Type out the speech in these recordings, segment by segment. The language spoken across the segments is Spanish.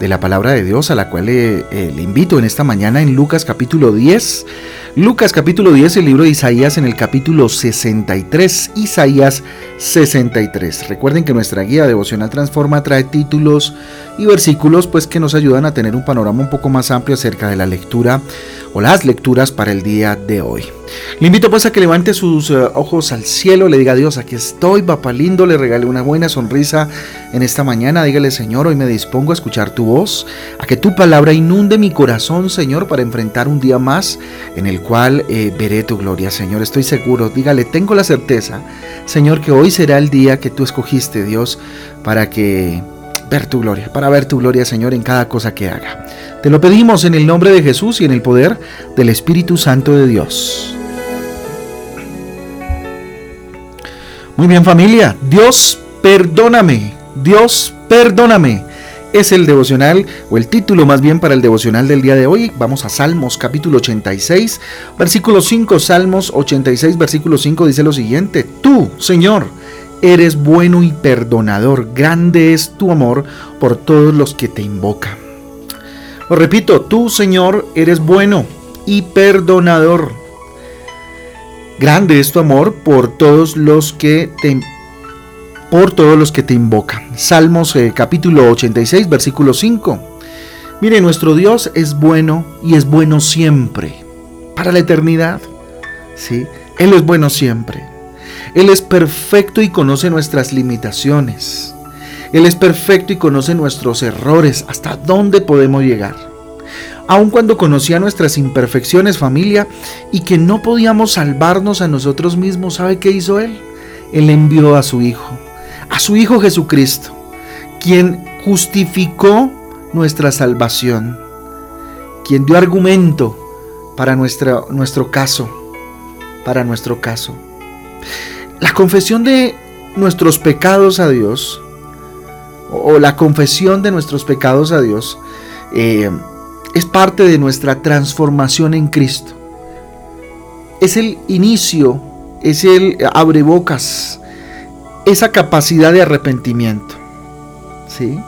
de la palabra de Dios a la cual le, eh, le invito en esta mañana en Lucas capítulo 10. Lucas capítulo 10, el libro de Isaías en el capítulo 63, Isaías 63. Recuerden que nuestra guía devocional Transforma trae títulos y versículos pues que nos ayudan a tener un panorama un poco más amplio acerca de la lectura o las lecturas para el día de hoy. Le invito pues a que levante sus eh, ojos al cielo, le diga a Dios, aquí estoy, papá lindo, le regale una buena sonrisa en esta mañana, dígale Señor, hoy me dispongo a escuchar tu voz, a que tu palabra inunde mi corazón, Señor, para enfrentar un día más en el cual eh, veré tu gloria, Señor, estoy seguro, dígale, tengo la certeza, Señor, que hoy será el día que tú escogiste, Dios, para que ver tu gloria, para ver tu gloria, Señor, en cada cosa que haga. Te lo pedimos en el nombre de Jesús y en el poder del Espíritu Santo de Dios. Muy bien familia, Dios perdóname, Dios perdóname. Es el devocional o el título más bien para el devocional del día de hoy. Vamos a Salmos capítulo 86, versículo 5. Salmos 86, versículo 5 dice lo siguiente. Tú, Señor, eres bueno y perdonador. Grande es tu amor por todos los que te invocan. Lo repito, tú, Señor, eres bueno y perdonador Grande es tu amor por todos los que te por todos los que te invocan. Salmos eh, capítulo 86, versículo 5. Mire, nuestro Dios es bueno y es bueno siempre, para la eternidad. ¿sí? Él es bueno siempre. Él es perfecto y conoce nuestras limitaciones. Él es perfecto y conoce nuestros errores, hasta dónde podemos llegar aun cuando conocía nuestras imperfecciones, familia, y que no podíamos salvarnos a nosotros mismos, ¿sabe qué hizo Él? Él envió a su Hijo, a su Hijo Jesucristo, quien justificó nuestra salvación, quien dio argumento para nuestra, nuestro caso, para nuestro caso. La confesión de nuestros pecados a Dios, o la confesión de nuestros pecados a Dios, eh, es parte de nuestra transformación en Cristo. Es el inicio, es el abrebocas, esa capacidad de arrepentimiento. ¿Sí?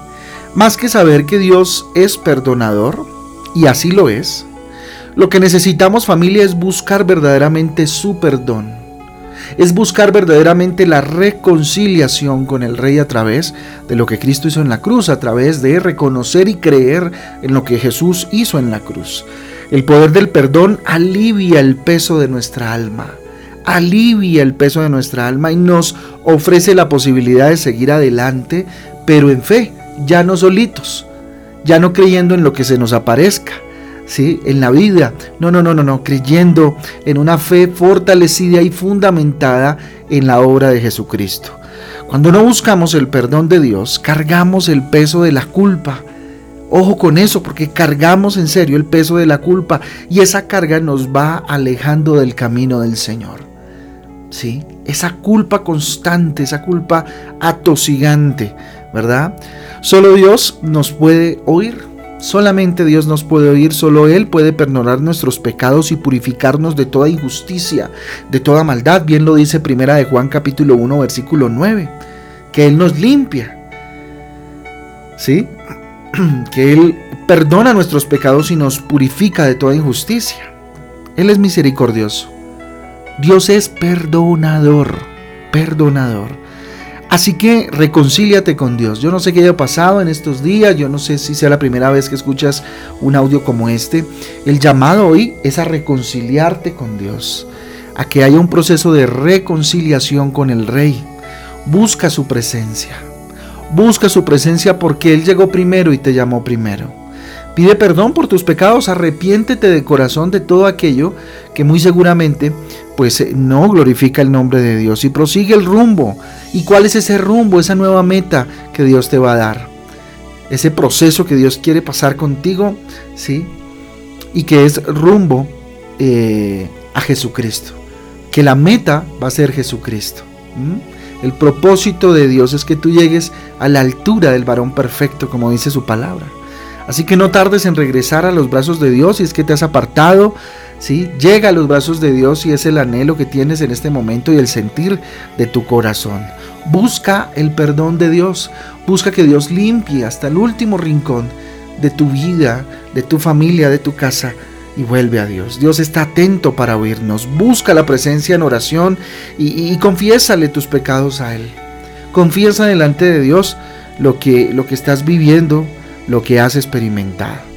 Más que saber que Dios es perdonador, y así lo es, lo que necesitamos familia es buscar verdaderamente su perdón es buscar verdaderamente la reconciliación con el Rey a través de lo que Cristo hizo en la cruz, a través de reconocer y creer en lo que Jesús hizo en la cruz. El poder del perdón alivia el peso de nuestra alma, alivia el peso de nuestra alma y nos ofrece la posibilidad de seguir adelante, pero en fe, ya no solitos, ya no creyendo en lo que se nos aparezca, ¿sí? en la vida. No, no, no, no, no, creyendo en una fe fortalecida y fundamentada en la obra de Jesucristo. Cuando no buscamos el perdón de Dios, cargamos el peso de la culpa. Ojo con eso, porque cargamos en serio el peso de la culpa y esa carga nos va alejando del camino del Señor. ¿Sí? Esa culpa constante, esa culpa atosigante, ¿verdad? Solo Dios nos puede oír, Solamente Dios nos puede oír, solo Él puede perdonar nuestros pecados y purificarnos de toda injusticia, de toda maldad. Bien lo dice Primera de Juan capítulo 1 versículo 9, que Él nos limpia. ¿Sí? Que Él perdona nuestros pecados y nos purifica de toda injusticia. Él es misericordioso. Dios es perdonador, perdonador. Así que reconcíliate con Dios. Yo no sé qué haya pasado en estos días, yo no sé si sea la primera vez que escuchas un audio como este. El llamado hoy es a reconciliarte con Dios, a que haya un proceso de reconciliación con el Rey. Busca su presencia. Busca su presencia porque Él llegó primero y te llamó primero. Pide perdón por tus pecados, arrepiéntete de corazón de todo aquello que muy seguramente pues eh, no glorifica el nombre de Dios y prosigue el rumbo. ¿Y cuál es ese rumbo, esa nueva meta que Dios te va a dar? Ese proceso que Dios quiere pasar contigo, ¿sí? Y que es rumbo eh, a Jesucristo. Que la meta va a ser Jesucristo. El propósito de Dios es que tú llegues a la altura del varón perfecto, como dice su palabra. Así que no tardes en regresar a los brazos de Dios si es que te has apartado. ¿Sí? Llega a los brazos de Dios y es el anhelo que tienes en este momento y el sentir de tu corazón. Busca el perdón de Dios. Busca que Dios limpie hasta el último rincón de tu vida, de tu familia, de tu casa y vuelve a Dios. Dios está atento para oírnos. Busca la presencia en oración y, y confiésale tus pecados a Él. Confiesa delante de Dios lo que, lo que estás viviendo, lo que has experimentado.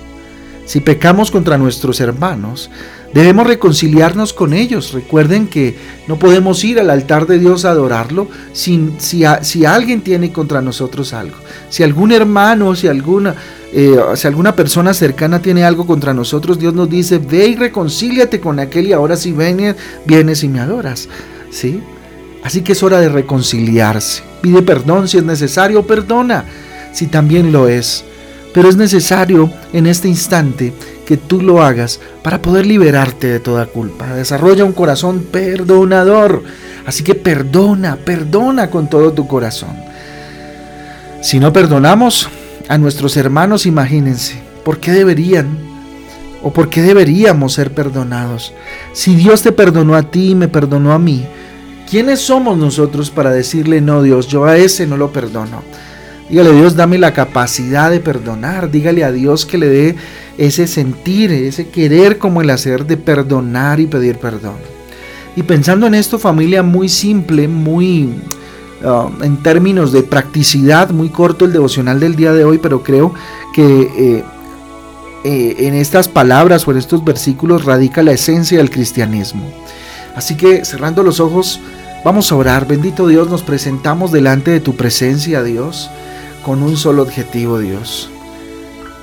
Si pecamos contra nuestros hermanos, debemos reconciliarnos con ellos. Recuerden que no podemos ir al altar de Dios a adorarlo sin, si, si alguien tiene contra nosotros algo. Si algún hermano, si alguna, eh, si alguna persona cercana tiene algo contra nosotros, Dios nos dice, ve y reconcíliate con aquel y ahora si vienes, vienes y me adoras. ¿Sí? Así que es hora de reconciliarse. Pide perdón si es necesario, perdona si también lo es. Pero es necesario en este instante que tú lo hagas para poder liberarte de toda culpa. Desarrolla un corazón perdonador. Así que perdona, perdona con todo tu corazón. Si no perdonamos a nuestros hermanos, imagínense, ¿por qué deberían o por qué deberíamos ser perdonados? Si Dios te perdonó a ti y me perdonó a mí, ¿quiénes somos nosotros para decirle no, Dios, yo a ese no lo perdono? Dígale, Dios, dame la capacidad de perdonar. Dígale a Dios que le dé ese sentir, ese querer como el hacer de perdonar y pedir perdón. Y pensando en esto, familia, muy simple, muy uh, en términos de practicidad, muy corto el devocional del día de hoy, pero creo que eh, eh, en estas palabras o en estos versículos radica la esencia del cristianismo. Así que cerrando los ojos, vamos a orar. Bendito Dios, nos presentamos delante de tu presencia, Dios con un solo objetivo, Dios.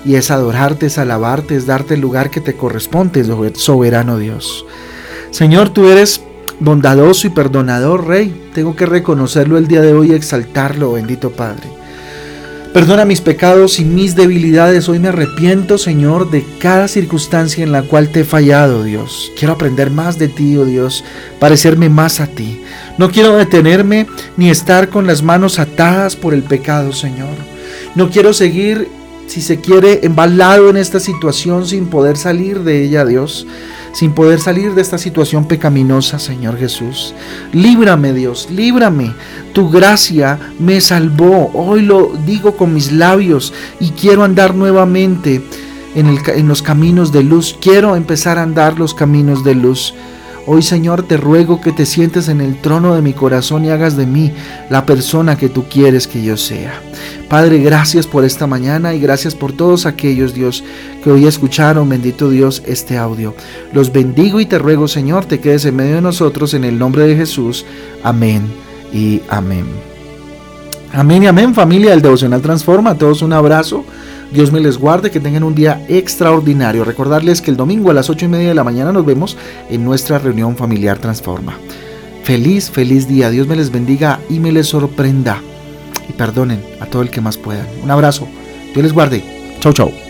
Y es adorarte, es alabarte, es darte el lugar que te corresponde, soberano Dios. Señor, tú eres bondadoso y perdonador, Rey. Tengo que reconocerlo el día de hoy y exaltarlo, bendito Padre. Perdona mis pecados y mis debilidades. Hoy me arrepiento, Señor, de cada circunstancia en la cual te he fallado, Dios. Quiero aprender más de ti, oh Dios, parecerme más a ti. No quiero detenerme ni estar con las manos atadas por el pecado, Señor. No quiero seguir, si se quiere, embalado en esta situación sin poder salir de ella, Dios sin poder salir de esta situación pecaminosa, Señor Jesús. Líbrame, Dios, líbrame. Tu gracia me salvó. Hoy lo digo con mis labios y quiero andar nuevamente en, los caminos de luz. Quiero empezar a andar los caminos de luz. Hoy Señor te ruego que te sientes en el trono de mi corazón y hagas de mí la persona que tú quieres que yo sea. Padre, gracias por esta mañana y gracias por todos aquellos, Dios, que hoy escucharon, bendito Dios, este audio. Los bendigo y te ruego, Señor, te quedes en medio de nosotros en el nombre de Jesús. Amén y amén. Amén y amén, familia del Devocional Transforma. A todos un abrazo. Dios me les guarde, que tengan un día extraordinario. Recordarles que el domingo a las 8 y media de la mañana nos vemos en nuestra reunión familiar Transforma. Feliz, feliz día. Dios me les bendiga y me les sorprenda. Y perdonen a todo el que más puedan. Un abrazo. Dios les guarde. Chau, chau.